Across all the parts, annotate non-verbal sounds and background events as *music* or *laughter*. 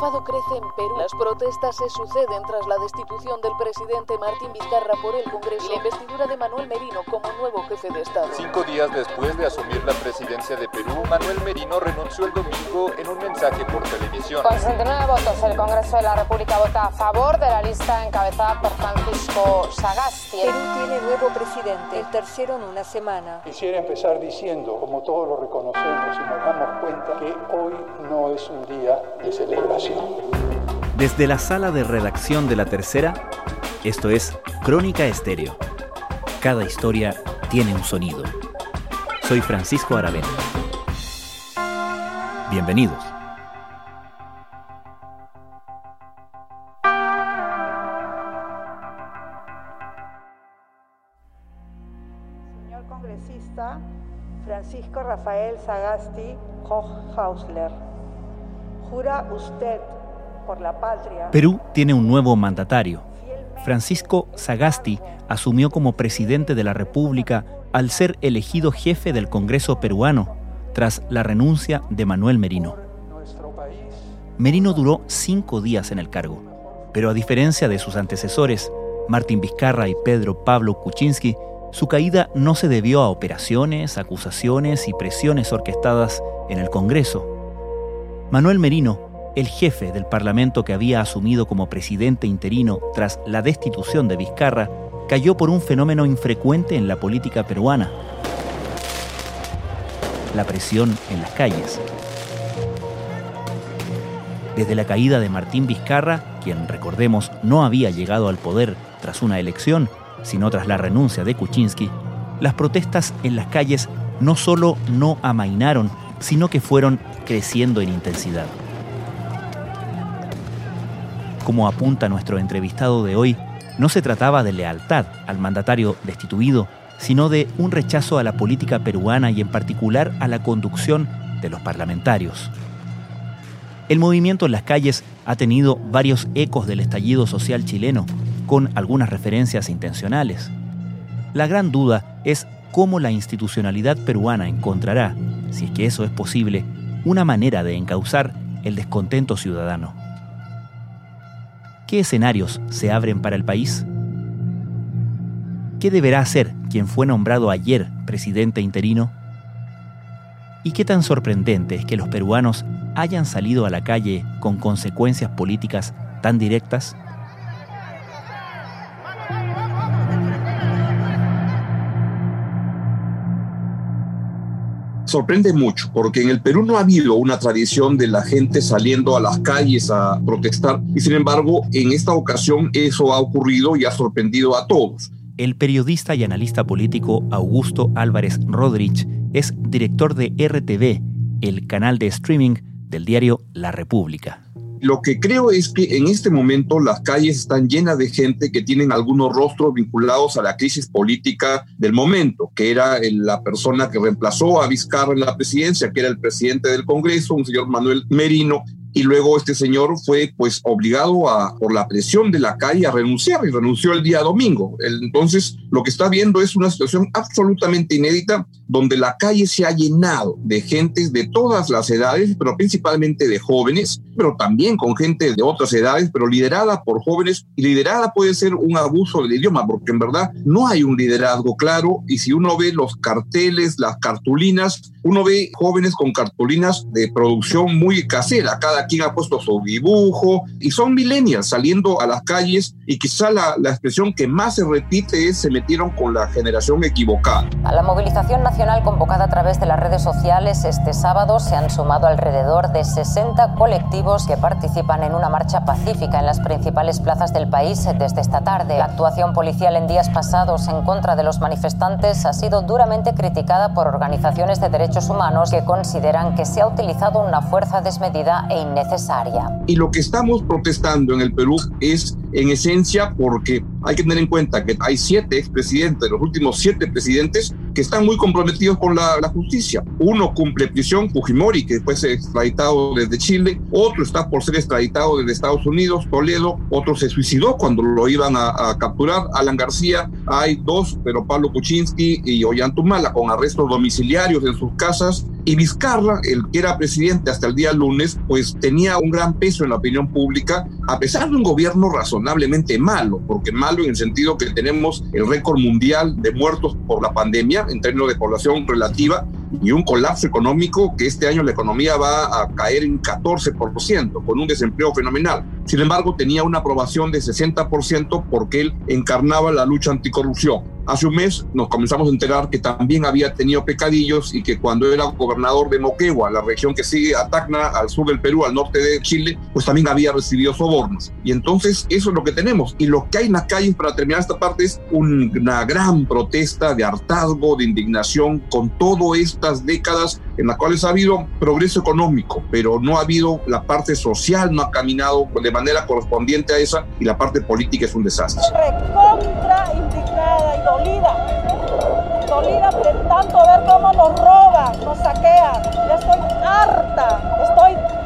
enfado crece en Perú. Las protestas se suceden tras la destitución del presidente Martín Vizcarra por el Congreso y la investidura de Manuel Merino como nuevo jefe de Estado. Cinco días después de asumir la presidencia de Perú, Manuel Merino renunció el domingo en un mensaje por televisión. Con 69 votos, el Congreso de la República vota a favor de la lista encabezada por Francisco Sagasti. Perú tiene nuevo presidente, el tercero en una semana. Quisiera empezar diciendo, como todos lo reconocemos y nos damos cuenta, que hoy no es un día de celebración. Desde la sala de redacción de La Tercera, esto es Crónica Estéreo. Cada historia tiene un sonido. Soy Francisco Aravena. Bienvenidos. Jura usted por la patria. Perú tiene un nuevo mandatario. Francisco Sagasti asumió como presidente de la República al ser elegido jefe del Congreso peruano tras la renuncia de Manuel Merino. Merino duró cinco días en el cargo, pero a diferencia de sus antecesores, Martín Vizcarra y Pedro Pablo Kuczynski, su caída no se debió a operaciones, acusaciones y presiones orquestadas en el Congreso. Manuel Merino, el jefe del Parlamento que había asumido como presidente interino tras la destitución de Vizcarra, cayó por un fenómeno infrecuente en la política peruana, la presión en las calles. Desde la caída de Martín Vizcarra, quien recordemos no había llegado al poder tras una elección, sino tras la renuncia de Kuczynski, las protestas en las calles no solo no amainaron, sino que fueron creciendo en intensidad. Como apunta nuestro entrevistado de hoy, no se trataba de lealtad al mandatario destituido, sino de un rechazo a la política peruana y en particular a la conducción de los parlamentarios. El movimiento en las calles ha tenido varios ecos del estallido social chileno, con algunas referencias intencionales. La gran duda es cómo la institucionalidad peruana encontrará, si es que eso es posible, una manera de encauzar el descontento ciudadano. ¿Qué escenarios se abren para el país? ¿Qué deberá hacer quien fue nombrado ayer presidente interino? ¿Y qué tan sorprendente es que los peruanos hayan salido a la calle con consecuencias políticas tan directas? Sorprende mucho, porque en el Perú no ha habido una tradición de la gente saliendo a las calles a protestar, y sin embargo, en esta ocasión eso ha ocurrido y ha sorprendido a todos. El periodista y analista político Augusto Álvarez Rodríguez es director de RTV, el canal de streaming del diario La República. Lo que creo es que en este momento las calles están llenas de gente que tienen algunos rostros vinculados a la crisis política del momento, que era la persona que reemplazó a Vizcarra en la presidencia, que era el presidente del Congreso, un señor Manuel Merino, y luego este señor fue pues obligado a, por la presión de la calle a renunciar y renunció el día domingo. Entonces lo que está viendo es una situación absolutamente inédita donde la calle se ha llenado de gentes de todas las edades, pero principalmente de jóvenes, pero también con gente de otras edades, pero liderada por jóvenes y liderada puede ser un abuso del idioma, porque en verdad no hay un liderazgo claro y si uno ve los carteles, las cartulinas, uno ve jóvenes con cartulinas de producción muy casera, cada quien ha puesto su dibujo, y son millennials saliendo a las calles y quizá la, la expresión que más se repite es se metieron con la generación equivocada. A la movilización nacional convocada a través de las redes sociales este sábado se han sumado alrededor de 60 colectivos que participan en una marcha pacífica en las principales plazas del país desde esta tarde. La actuación policial en días pasados en contra de los manifestantes ha sido duramente criticada por organizaciones de derechos humanos que consideran que se ha utilizado una fuerza desmedida e Y lo que estamos protestando en el Perú es en esencia porque hay que tener en cuenta que hay siete expresidentes, los últimos siete presidentes, que están muy comprometidos con la, la, justicia. Uno cumple prisión, Fujimori, que se extraditado desde Chile, otro está por ser extraditado desde Estados Unidos, Toledo, otro se suicidó cuando lo iban a, a capturar, Alan García, hay dos, pero Pablo Kuczynski y Ollantumala con arrestos domiciliarios en sus casas, y Vizcarra, el que era presidente hasta el día lunes, pues tenía un gran peso en la opinión pública, a pesar de un gobierno razonablemente malo, porque malo en el sentido que tenemos el récord mundial de muertos por la pandemia en términos de población relativa y un colapso económico que este año la economía va a caer en 14%, con un desempleo fenomenal. Sin embargo, tenía una aprobación de 60% porque él encarnaba la lucha anticorrupción. Hace un mes nos comenzamos a enterar que también había tenido pecadillos y que cuando era gobernador de Moquegua, la región que sigue a Tacna, al sur del Perú, al norte de Chile, pues también había recibido sobornos. Y entonces eso es lo que tenemos. Y lo que hay en las calles, para terminar esta parte, es una gran protesta de hartazgo, de indignación con todo estas décadas en las cuales ha habido progreso económico, pero no ha habido la parte social, no ha caminado de manera correspondiente a esa y la parte política es un desastre. Recontra indignada y dolida, dolida de tanto ver cómo nos roban, nos saquean. Ya estoy harta, estoy,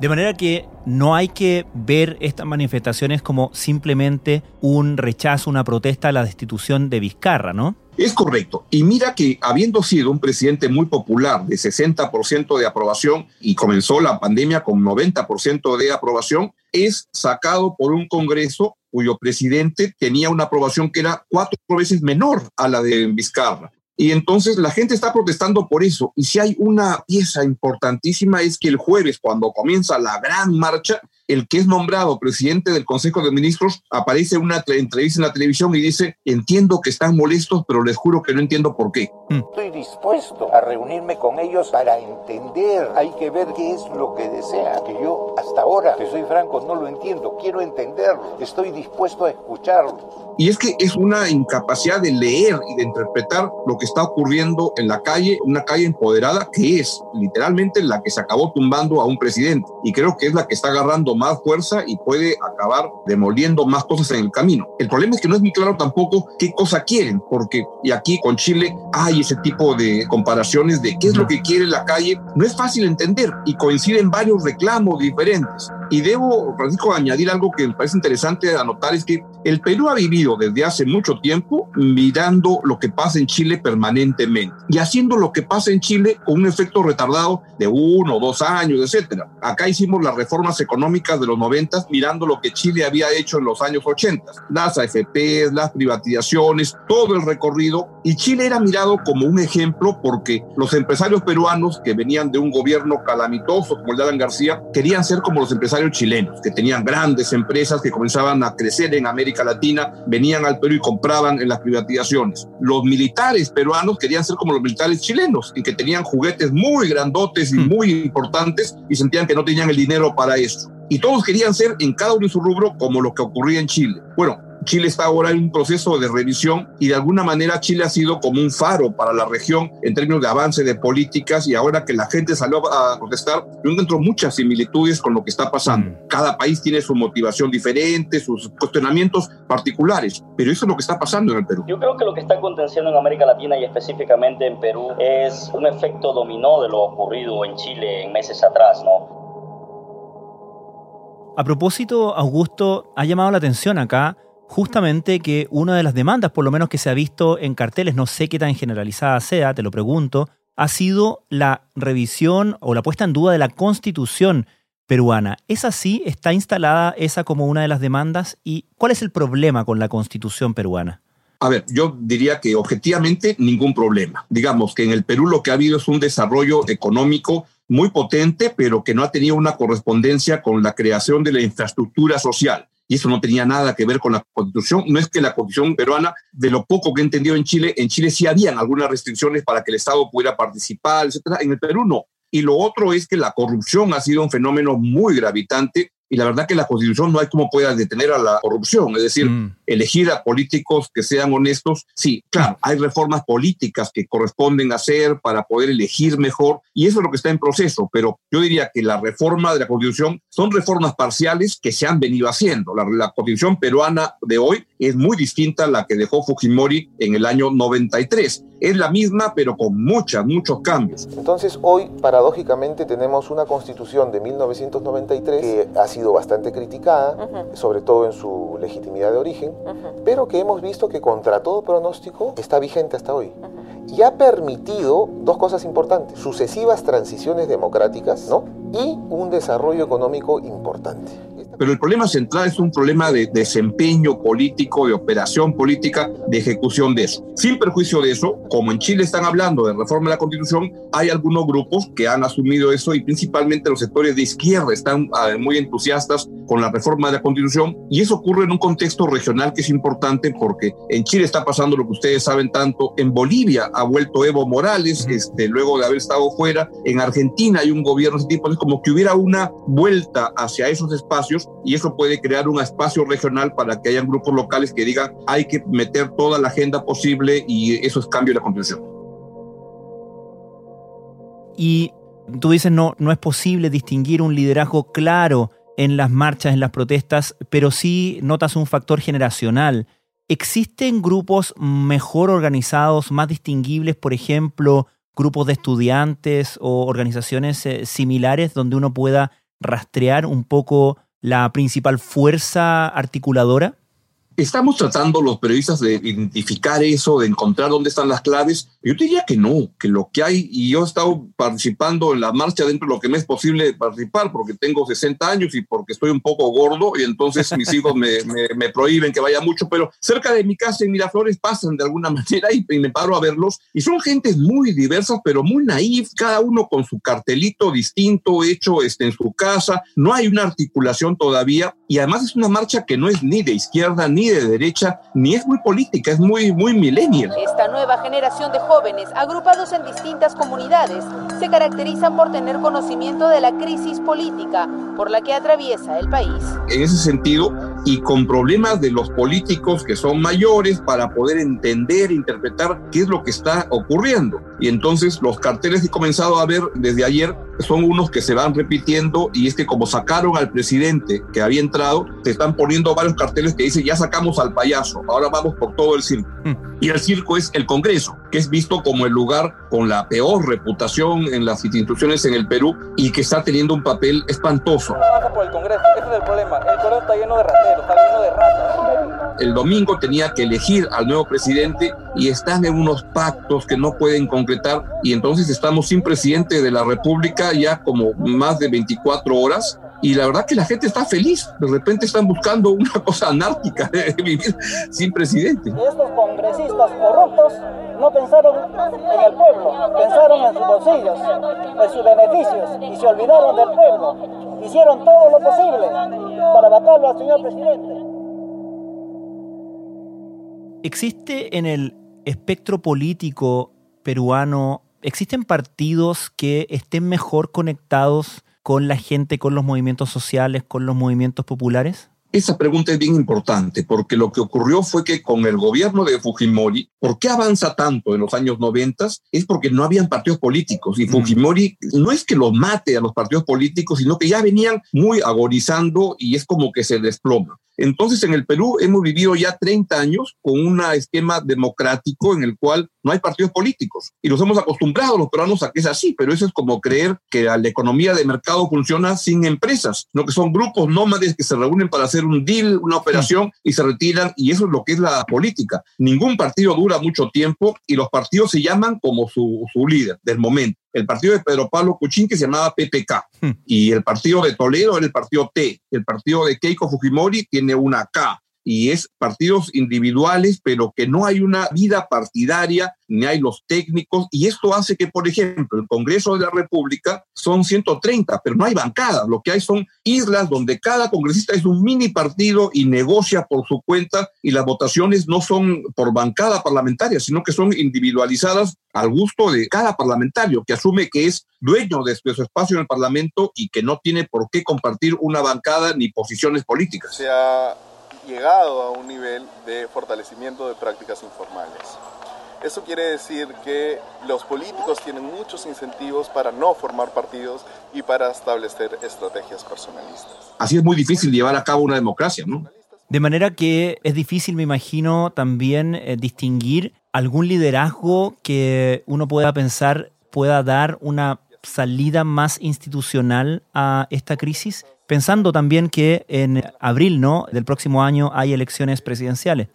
De manera que no hay que ver estas manifestaciones como simplemente un rechazo, una protesta a la destitución de Vizcarra, ¿no? Es correcto. Y mira que habiendo sido un presidente muy popular, de 60% de aprobación, y comenzó la pandemia con 90% de aprobación, es sacado por un Congreso cuyo presidente tenía una aprobación que era cuatro veces menor a la de Vizcarra. Y entonces la gente está protestando por eso. Y si hay una pieza importantísima es que el jueves, cuando comienza la gran marcha, el que es nombrado presidente del Consejo de Ministros aparece en una entrevista en la televisión y dice, entiendo que están molestos, pero les juro que no entiendo por qué. Estoy dispuesto a reunirme con ellos para entender. Hay que ver qué es lo que desea. Que yo hasta ahora, que soy franco, no lo entiendo. Quiero entenderlo. Estoy dispuesto a escucharlo. Y es que es una incapacidad de leer y de interpretar lo que está ocurriendo en la calle, una calle empoderada que es literalmente la que se acabó tumbando a un presidente. Y creo que es la que está agarrando más fuerza y puede acabar demoliendo más cosas en el camino. El problema es que no es muy claro tampoco qué cosa quieren, porque y aquí con Chile hay ese tipo de comparaciones de qué es lo que quiere la calle. No es fácil entender y coinciden varios reclamos diferentes. Y debo, Francisco, añadir algo que me parece interesante anotar, es que el Perú ha vivido desde hace mucho tiempo mirando lo que pasa en Chile permanentemente y haciendo lo que pasa en Chile con un efecto retardado de uno o dos años, etcétera. Acá hicimos las reformas económicas de los noventas mirando lo que Chile había hecho en los años ochentas, las AFPs, las privatizaciones, todo el recorrido. Y Chile era mirado como un ejemplo porque los empresarios peruanos que venían de un gobierno calamitoso como el de Alan García querían ser como los empresarios chilenos, que tenían grandes empresas que comenzaban a crecer en América Latina, venían al Perú y compraban en las privatizaciones. Los militares peruanos querían ser como los militares chilenos y que tenían juguetes muy grandotes y muy importantes y sentían que no tenían el dinero para eso y todos querían ser en cada uno de su rubro como lo que ocurría en Chile. Bueno, Chile está ahora en un proceso de revisión y de alguna manera Chile ha sido como un faro para la región en términos de avance de políticas y ahora que la gente salió a protestar, yo encuentro muchas similitudes con lo que está pasando. Cada país tiene su motivación diferente, sus cuestionamientos particulares, pero eso es lo que está pasando en el Perú. Yo creo que lo que está aconteciendo en América Latina y específicamente en Perú es un efecto dominó de lo ocurrido en Chile en meses atrás, ¿no? A propósito, Augusto, ha llamado la atención acá justamente que una de las demandas, por lo menos que se ha visto en carteles, no sé qué tan generalizada sea, te lo pregunto, ha sido la revisión o la puesta en duda de la constitución peruana. ¿Es así? ¿Está instalada esa como una de las demandas? ¿Y cuál es el problema con la constitución peruana? A ver, yo diría que objetivamente ningún problema. Digamos que en el Perú lo que ha habido es un desarrollo económico muy potente, pero que no ha tenido una correspondencia con la creación de la infraestructura social. Y eso no tenía nada que ver con la constitución. No es que la constitución peruana, de lo poco que he entendido en Chile, en Chile sí habían algunas restricciones para que el Estado pudiera participar, etcétera. En el Perú no. Y lo otro es que la corrupción ha sido un fenómeno muy gravitante y la verdad que la constitución no hay como pueda detener a la corrupción, es decir, mm. elegir a políticos que sean honestos. Sí, claro, hay reformas políticas que corresponden hacer para poder elegir mejor y eso es lo que está en proceso, pero yo diría que la reforma de la constitución son reformas parciales que se han venido haciendo. La, la constitución peruana de hoy es muy distinta a la que dejó Fujimori en el año 93. Es la misma, pero con muchas, muchos cambios. Entonces, hoy, paradójicamente, tenemos una constitución de 1993 que ha sido bastante criticada, sobre todo en su legitimidad de origen, pero que hemos visto que contra todo pronóstico está vigente hasta hoy. Y ha permitido dos cosas importantes, sucesivas transiciones democráticas ¿no? y un desarrollo económico importante pero el problema central es un problema de desempeño político, de operación política, de ejecución de eso. Sin perjuicio de eso, como en Chile están hablando de reforma de la Constitución, hay algunos grupos que han asumido eso y principalmente los sectores de izquierda están ah, muy entusiastas con la reforma de la Constitución. Y eso ocurre en un contexto regional que es importante porque en Chile está pasando lo que ustedes saben tanto, en Bolivia ha vuelto Evo Morales, este, luego de haber estado fuera, en Argentina hay un gobierno de ese tipo, es como que hubiera una vuelta hacia esos espacios y eso puede crear un espacio regional para que hayan grupos locales que digan hay que meter toda la agenda posible y eso es cambio de la constitución. Y tú dices no, no es posible distinguir un liderazgo claro en las marchas, en las protestas, pero sí notas un factor generacional. ¿Existen grupos mejor organizados, más distinguibles, por ejemplo, grupos de estudiantes o organizaciones eh, similares donde uno pueda rastrear un poco la principal fuerza articuladora? Estamos tratando los periodistas de identificar eso, de encontrar dónde están las claves. Yo diría que no, que lo que hay, y yo he estado participando en la marcha dentro de lo que me es posible participar, porque tengo 60 años y porque estoy un poco gordo, y entonces mis *laughs* hijos me, me, prohíben que vaya mucho, pero cerca de mi casa en Miraflores pasan de alguna *laughs* manera y, me paro a verlos, y son gentes muy diversas, pero muy naif, cada uno con su cartelito distinto hecho este, en su casa, no hay una articulación todavía, y además es una marcha que no es ni de izquierda ni de derecha, ni es muy política, es muy, muy millennial. Esta nueva generación de jóvenes, agrupados en distintas comunidades, se caracterizan por tener conocimiento de la crisis política por la que atraviesa el país. En ese sentido, y con problemas de los políticos que son mayores para poder entender, interpretar qué es lo que está ocurriendo. Y entonces los carteles que he comenzado a ver desde ayer son unos que se van repitiendo y es que como sacaron al presidente que había entrado, se están poniendo varios carteles que dicen ya sacamos al payaso, ahora vamos por todo el circo. Mm. Y el circo es el Congreso, que es visto como el lugar con la peor reputación en las instituciones en el Perú y que está teniendo un papel espantoso. por el Congreso, ese es el problema. El Congreso está lleno de rateros, El domingo tenía que elegir al nuevo presidente y están en unos pactos que no pueden concretar y entonces estamos sin presidente de la República ya como más de 24 horas y la verdad que la gente está feliz. De repente están buscando una *laughs* cosa anárquica de vivir sin presidente. Estos congresistas corruptos no pensaron en el pueblo, pensaron en sus bolsillos, en sus beneficios y se olvidaron del pueblo. Hicieron todo lo posible para matarlo al señor presidente. ¿Existe en el espectro político peruano, existen partidos que estén mejor conectados con la gente, con los movimientos sociales, con los movimientos populares? Esa pregunta es bien importante porque lo que ocurrió fue que con el gobierno de Fujimori, ¿por qué avanza tanto en los años 90? Es porque no habían partidos políticos y mm. Fujimori no es que los mate a los partidos políticos, sino que ya venían muy agonizando y es como que se desploma. Entonces, en el Perú hemos vivido ya 30 años con un esquema democrático en el cual no hay partidos políticos. Y nos hemos acostumbrado los peruanos a que es así, pero eso es como creer que la economía de mercado funciona sin empresas, no que son grupos nómades que se reúnen para hacer un deal, una operación y se retiran, y eso es lo que es la política. Ningún partido dura mucho tiempo y los partidos se llaman como su, su líder del momento el partido de Pedro Pablo Cuchín que se llamaba PPK hmm. y el partido de Toledo era el partido T, el partido de Keiko Fujimori tiene una K y es partidos individuales, pero que no hay una vida partidaria, ni hay los técnicos, y esto hace que, por ejemplo, el Congreso de la República son 130, pero no hay bancadas, lo que hay son islas donde cada congresista es un mini partido y negocia por su cuenta, y las votaciones no son por bancada parlamentaria, sino que son individualizadas al gusto de cada parlamentario, que asume que es dueño de su espacio en el Parlamento y que no tiene por qué compartir una bancada ni posiciones políticas. Se ha llegado a un nivel de fortalecimiento de prácticas informales. Eso quiere decir que los políticos tienen muchos incentivos para no formar partidos y para establecer estrategias personalistas. Así es muy difícil llevar a cabo una democracia, ¿no? De manera que es difícil, me imagino, también eh, distinguir algún liderazgo que uno pueda pensar pueda dar una salida más institucional a esta crisis, pensando también que en abril ¿no? del próximo año hay elecciones presidenciales.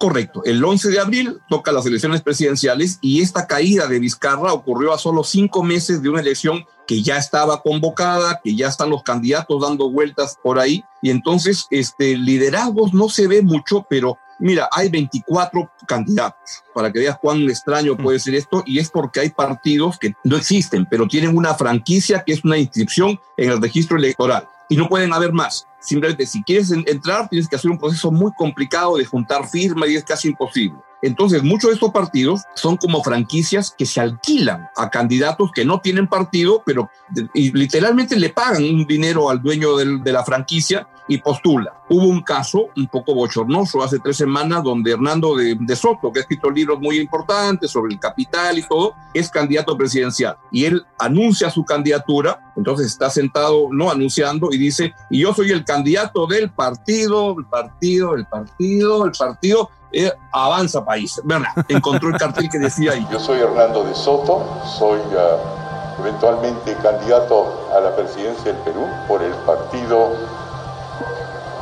Correcto. El 11 de abril toca las elecciones presidenciales y esta caída de Vizcarra ocurrió a solo cinco meses de una elección que ya estaba convocada, que ya están los candidatos dando vueltas por ahí. Y entonces, este, liderazgos no se ve mucho, pero mira, hay 24 candidatos, para que veas cuán extraño puede ser esto, y es porque hay partidos que no existen, pero tienen una franquicia que es una inscripción en el registro electoral y no pueden haber más. Simplemente si quieres entrar tienes que hacer un proceso muy complicado de juntar firmas y es casi imposible. Entonces, muchos de estos partidos son como franquicias que se alquilan a candidatos que no tienen partido, pero literalmente le pagan un dinero al dueño de la franquicia y postula. Hubo un caso un poco bochornoso hace tres semanas donde Hernando de, de, Soto, que ha escrito libros muy importantes sobre el capital y todo, es candidato presidencial. Y él anuncia su candidatura, entonces está sentado, no anunciando, y dice, y yo soy el candidato del partido, el partido, el partido, el partido, eh, Avanza País. ¿Verdad? Encontró el cartel que decía ahí. Yo soy Hernando de Soto, soy uh, eventualmente candidato a la presidencia del Perú por el partido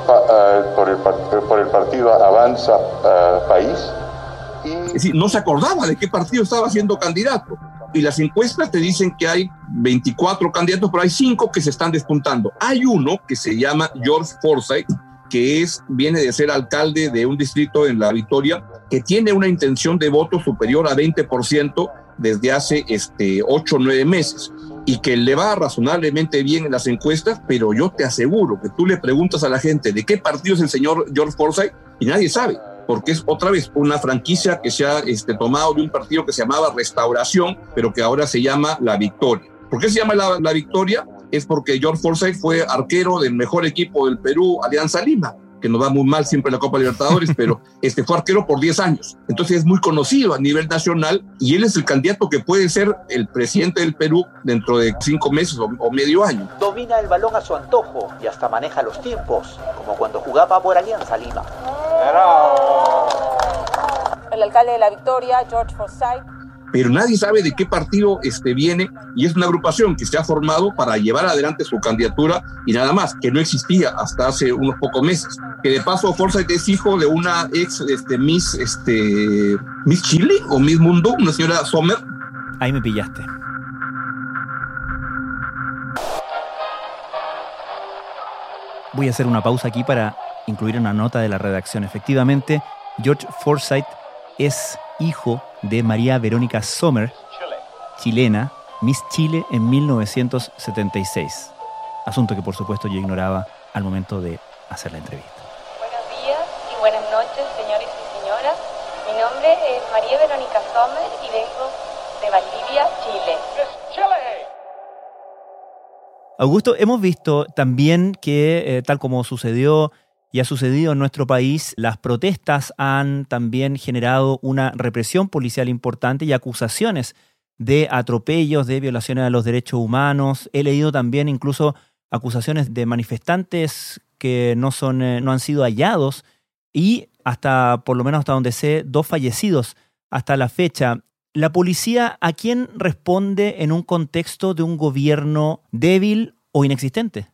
por, el, por, el, partido Avanza uh, País. Y... Es decir, no se acordaba de qué partido estaba siendo candidato. Y las encuestas te dicen que hay 24 candidatos, pero hay 5 que se están despuntando. Hay uno que se llama George Forsyth, que es, viene de ser alcalde de un distrito en La Victoria, que tiene una intención de voto superior a 20% desde hace este, 8 o 9 meses y que le va razonablemente bien en las encuestas, pero yo te aseguro que tú le preguntas a la gente de qué partido es el señor George Forsyth y nadie sabe, porque es otra vez una franquicia que se ha este, tomado de un partido que se llamaba Restauración, pero que ahora se llama La Victoria. ¿Por qué se llama La, la Victoria? es porque George Forsyth fue arquero del mejor equipo del Perú, Alianza Lima, que nos va muy mal siempre en la Copa Libertadores, *laughs* pero este fue arquero por 10 años. Entonces es muy conocido a nivel nacional y él es el candidato que puede ser el presidente del Perú dentro de cinco meses o, o medio año. Domina el balón a su antojo y hasta maneja los tiempos, como cuando jugaba por Alianza Lima. El alcalde de la Victoria, George Forsyth, pero nadie sabe de qué partido este, viene y es una agrupación que se ha formado para llevar adelante su candidatura y nada más, que no existía hasta hace unos pocos meses. Que de paso Forsyth es hijo de una ex este, Miss, este, Miss Chile o Miss Mundo, una señora Sommer. Ahí me pillaste. Voy a hacer una pausa aquí para incluir una nota de la redacción. Efectivamente, George Forsyth es hijo de María Verónica Sommer, chilena, Miss Chile en 1976. Asunto que por supuesto yo ignoraba al momento de hacer la entrevista. Buenos días y buenas noches, señores y señoras. Mi nombre es María Verónica Sommer y vengo de Valdivia, Chile. Augusto, hemos visto también que, eh, tal como sucedió y ha sucedido en nuestro país, las protestas han también generado una represión policial importante y acusaciones de atropellos, de violaciones a los derechos humanos. He leído también incluso acusaciones de manifestantes que no, son, eh, no han sido hallados y hasta, por lo menos hasta donde sé, dos fallecidos hasta la fecha. ¿La policía a quién responde en un contexto de un gobierno débil o inexistente?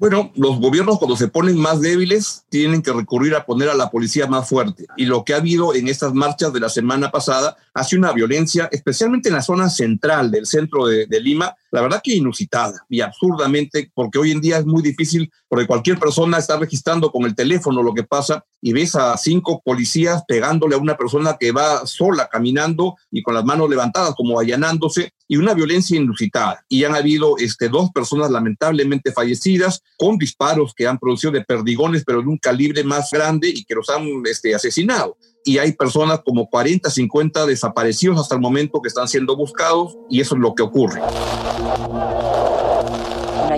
Bueno, los gobiernos cuando se ponen más débiles tienen que recurrir a poner a la policía más fuerte. Y lo que ha habido en estas marchas de la semana pasada ha sido una violencia, especialmente en la zona central del centro de, de Lima, la verdad que inusitada y absurdamente, porque hoy en día es muy difícil, porque cualquier persona está registrando con el teléfono lo que pasa y ves a cinco policías pegándole a una persona que va sola caminando y con las manos levantadas como allanándose y una violencia inusitada. Y han habido este, dos personas lamentablemente fallecidas con disparos que han producido de perdigones, pero de un calibre más grande y que los han este, asesinado y hay personas como 40, 50 desaparecidos hasta el momento que están siendo buscados y eso es lo que ocurre.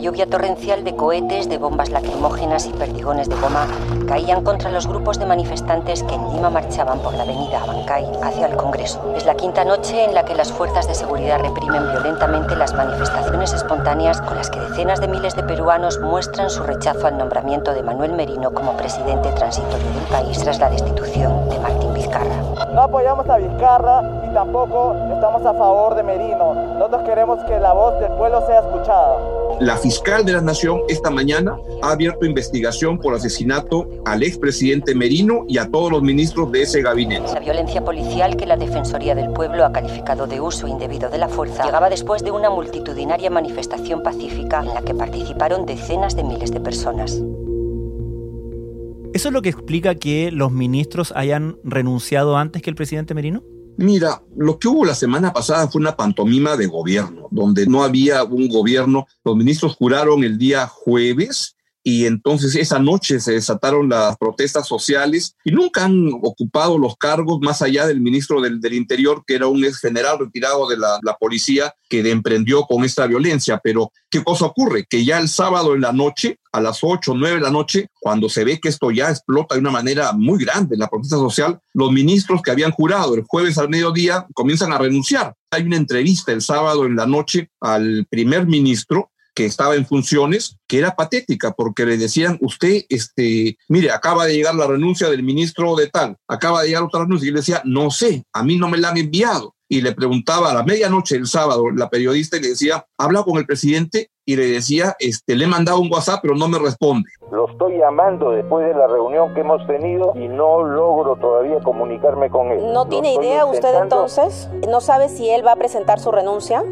Lluvia torrencial de cohetes, de bombas lacrimógenas y perdigones de goma caían contra los grupos de manifestantes que en Lima marchaban por la avenida Abancay hacia el Congreso. Es la quinta noche en la que las fuerzas de seguridad reprimen violentamente las manifestaciones espontáneas con las que decenas de miles de peruanos muestran su rechazo al nombramiento de Manuel Merino como presidente transitorio del país tras la destitución de Martín Vizcarra. No apoyamos a Vizcarra y tampoco estamos a favor de Merino. Nosotros queremos que la voz del pueblo sea escuchada. La fiscal de la Nación esta mañana ha abierto investigación por asesinato al expresidente Merino y a todos los ministros de ese gabinete. La violencia policial que la Defensoría del Pueblo ha calificado de uso indebido de la fuerza llegaba después de una multitudinaria manifestación pacífica en la que participaron decenas de miles de personas. ¿Eso es lo que explica que los ministros hayan renunciado antes que el presidente Merino? Mira, lo que hubo la semana pasada fue una pantomima de gobierno, donde no había un gobierno. Los ministros juraron el día jueves y entonces esa noche se desataron las protestas sociales y nunca han ocupado los cargos más allá del ministro del, del Interior, que era un ex general retirado de la, la, policía que emprendió con esta violencia. Pero, ¿qué cosa ocurre? Que ya el sábado en la noche, a las 8 o 9 de la noche, cuando se ve que esto ya explota de una manera muy grande en la protesta social, los ministros que habían jurado el jueves al mediodía comienzan a renunciar. Hay una entrevista el sábado en la noche al primer ministro que estaba en funciones, que era patética, porque le decían, usted, este, mire, acaba de llegar la renuncia del ministro de tal, acaba de llegar otra renuncia, y le decía, no sé, a mí no me la han enviado. Y le preguntaba a la medianoche el sábado, la periodista, y le decía, habla con el presidente, y le decía, este, le he mandado un WhatsApp, pero no me responde. Lo estoy llamando después de la reunión que hemos tenido y no logro todavía comunicarme con él. ¿No tiene idea usted entonces? ¿No sabe si él va a presentar su renuncia?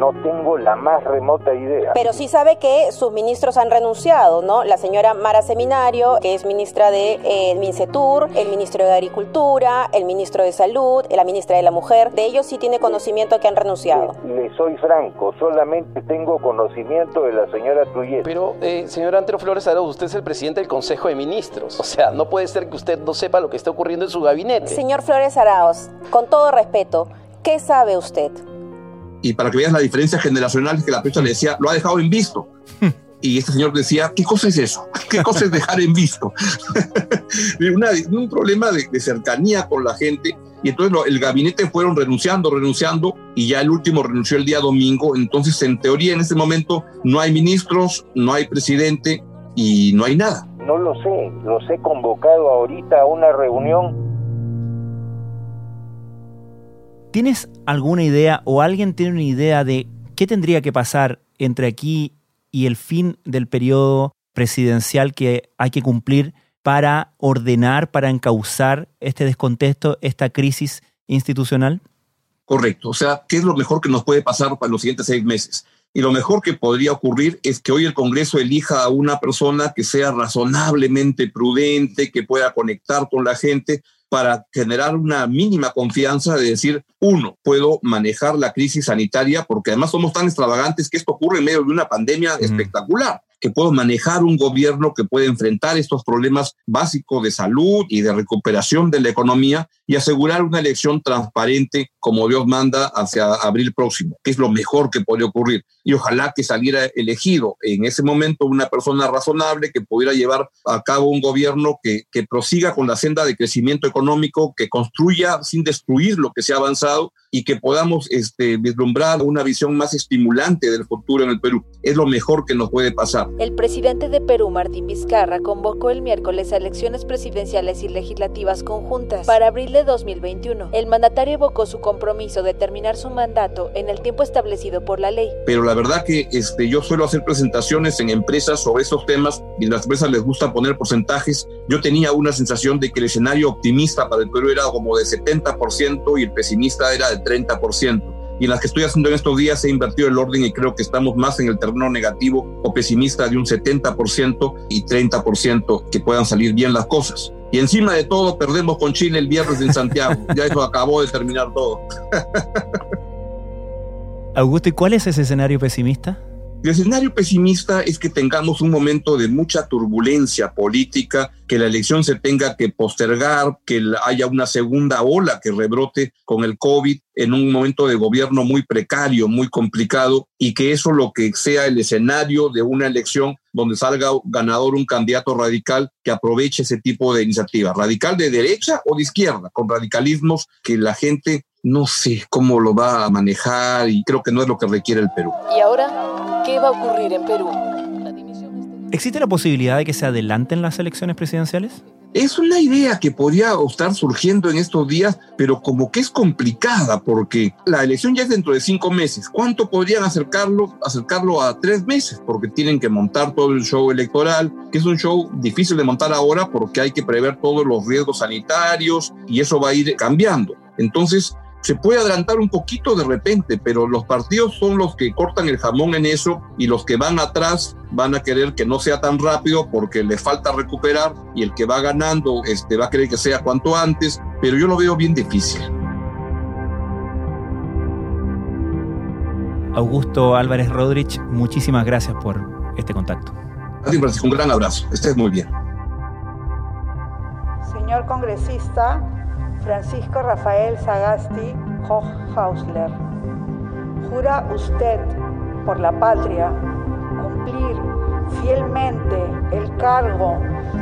No tengo la más remota idea. Pero sí sabe que sus ministros han renunciado, ¿no? La señora Mara Seminario, que es ministra de eh, Mincetur, el ministro de Agricultura, el ministro de Salud, la ministra de la Mujer. De ellos sí tiene conocimiento que han renunciado. Le, le soy franco, solamente tengo conocimiento de la señora Trujillo. Pero, eh, señor Antero Flores Arauz, usted es el presidente del Consejo de Ministros. O sea, no puede ser que usted no sepa lo que está ocurriendo en su gabinete. Señor Flores Arauz, con todo respeto, ¿qué sabe usted? Y para que veas la diferencia generacional que la prensa le decía, lo ha dejado en visto. *laughs* Y este señor decía, ¿qué cosa es eso? ¿Qué cosa es dejar en visto? *laughs* Una, un problema de, de, cercanía con la gente. Y entonces lo, el gabinete fueron renunciando, renunciando, y ya el último renunció el día domingo. Entonces, en teoría, en este momento, no hay ministros, no hay presidente y no hay nada. No lo sé, los he convocado ahorita a una reunión ¿Tienes alguna idea o alguien tiene una idea de qué tendría que pasar entre aquí y el fin del periodo presidencial que hay que cumplir para ordenar, para encauzar este descontexto, esta crisis institucional? Correcto. O sea, ¿qué es lo mejor que nos puede pasar para los siguientes seis meses? Y lo mejor que podría ocurrir es que hoy el Congreso elija a una persona que sea razonablemente prudente, que pueda conectar con la gente, para generar una mínima confianza de decir, uno, puedo manejar la crisis sanitaria, porque además somos tan extravagantes que esto ocurre en medio de una pandemia mm. espectacular que puedo manejar un gobierno que puede enfrentar estos problemas básicos de salud y de recuperación de la economía y asegurar una elección transparente como Dios manda hacia abril próximo, que es lo mejor que puede ocurrir. Y ojalá que saliera elegido en ese momento una persona razonable que pudiera llevar a cabo un gobierno que, que prosiga con la senda de crecimiento económico, que construya sin destruir lo que se ha avanzado y que podamos este, vislumbrar una visión más estimulante del futuro en el Perú. Es lo mejor que nos puede pasar. El presidente de Perú, Martín Vizcarra, convocó el miércoles a elecciones presidenciales y legislativas conjuntas para abrirle de 2021. El mandatario evocó su compromiso de terminar su mandato en el tiempo establecido por la ley. Pero la verdad que este, yo suelo hacer presentaciones en empresas sobre estos temas y las empresas les gusta poner porcentajes. Yo tenía una sensación de que el escenario optimista para el Perú era como de 70% y el pesimista era de 30% y en las que estoy haciendo en estos días he invertido el orden y creo que estamos más en el terreno negativo o pesimista de un 70% y 30% que puedan salir bien las cosas. Y encima de todo, perdemos con Chile el viernes en Santiago. *laughs* ya eso acabó de terminar todo. Augusto, ¿y cuál es ese escenario pesimista? El escenario pesimista es que tengamos un momento de mucha turbulencia política, que la elección se tenga que postergar, que haya una segunda ola que rebrote con el COVID en un momento de gobierno muy precario, muy complicado, y que eso lo que sea el escenario de una elección donde salga ganador un candidato radical que aproveche ese tipo de iniciativa, radical de derecha o de izquierda, con radicalismos que la gente no sé cómo lo va a manejar y creo que no es lo que requiere el Perú. ¿Y ahora? ¿Qué va a ocurrir en Perú? ¿Existe la posibilidad de que se adelanten las elecciones presidenciales? Es una idea que podría estar surgiendo en estos días, pero como que es complicada porque la elección ya es dentro de cinco meses. ¿Cuánto podrían acercarlo, acercarlo a tres meses? Porque tienen que montar todo el show electoral, que es un show difícil de montar ahora porque hay que prever todos los riesgos sanitarios y eso va a ir cambiando. Entonces, se puede adelantar un poquito de repente, pero los partidos son los que cortan el jamón en eso y los que van atrás van a querer que no sea tan rápido porque le falta recuperar y el que va ganando este, va a querer que sea cuanto antes, pero yo lo veo bien difícil. Augusto Álvarez Rodríguez, muchísimas gracias por este contacto. Francisco, un gran abrazo. Estés muy bien. Señor congresista, Francisco Rafael Sagasti Hochhausler. ¿Jura usted por la patria cumplir fielmente el cargo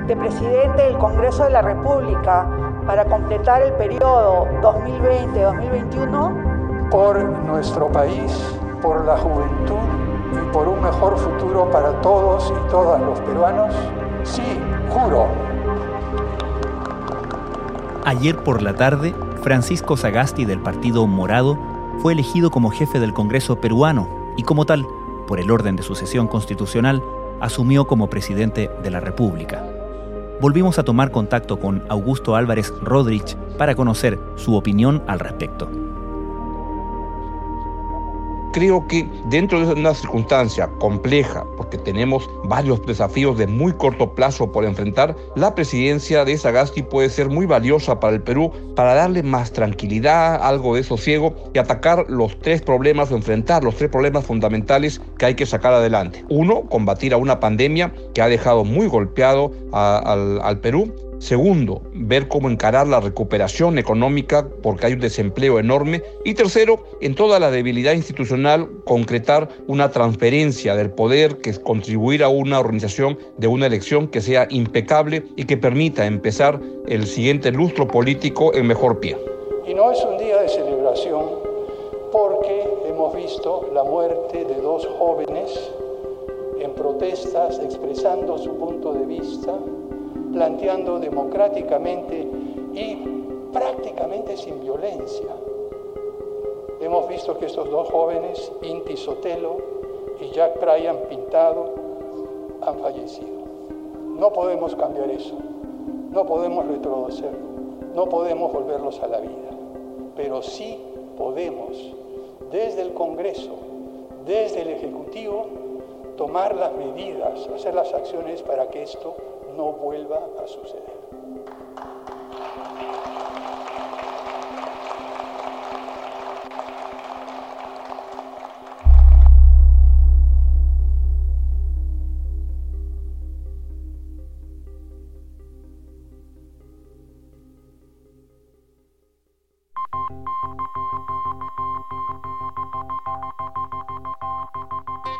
de presidente del Congreso de la República para completar el periodo 2020-2021? Por nuestro país, por la juventud y por un mejor futuro para todos y todas los peruanos, sí, juro. Ayer por la tarde, Francisco Sagasti del Partido Morado fue elegido como jefe del Congreso peruano y como tal, por el orden de sucesión constitucional, asumió como presidente de la República. Volvimos a tomar contacto con Augusto Álvarez Rodríguez para conocer su opinión al respecto creo que dentro de una circunstancia compleja, porque tenemos varios desafíos de muy corto plazo por enfrentar, la presidencia de Sagasti puede ser muy valiosa para el Perú para darle más tranquilidad, algo de sosiego y atacar los tres problemas o enfrentar los tres problemas fundamentales que hay que sacar adelante. Uno, combatir a una pandemia que ha dejado muy golpeado al, al Perú Segundo, ver cómo encarar la recuperación económica porque hay un desempleo enorme. Y tercero, en toda la debilidad institucional, concretar una transferencia del poder que es contribuir a una organización de una elección que sea impecable y que permita empezar el siguiente lustro político en mejor pie. Y no es un día de celebración porque hemos visto la muerte de dos jóvenes en protestas expresando su punto de vista planteando democráticamente y prácticamente sin violencia. Hemos visto que estos dos jóvenes, Inti Sotelo y Jack Bryan Pintado, han fallecido. No podemos cambiar eso, no podemos retroceder, no podemos volverlos a la vida, pero sí podemos, desde el Congreso, desde el Ejecutivo, tomar las medidas, hacer las acciones para que esto no vuelva a suceder.